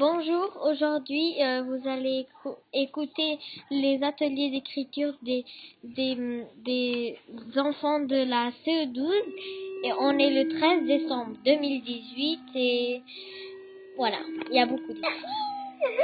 Bonjour, aujourd'hui euh, vous allez écouter les ateliers d'écriture des, des, des, enfants de la CE12 et on est le 13 décembre 2018 et voilà, il y a beaucoup de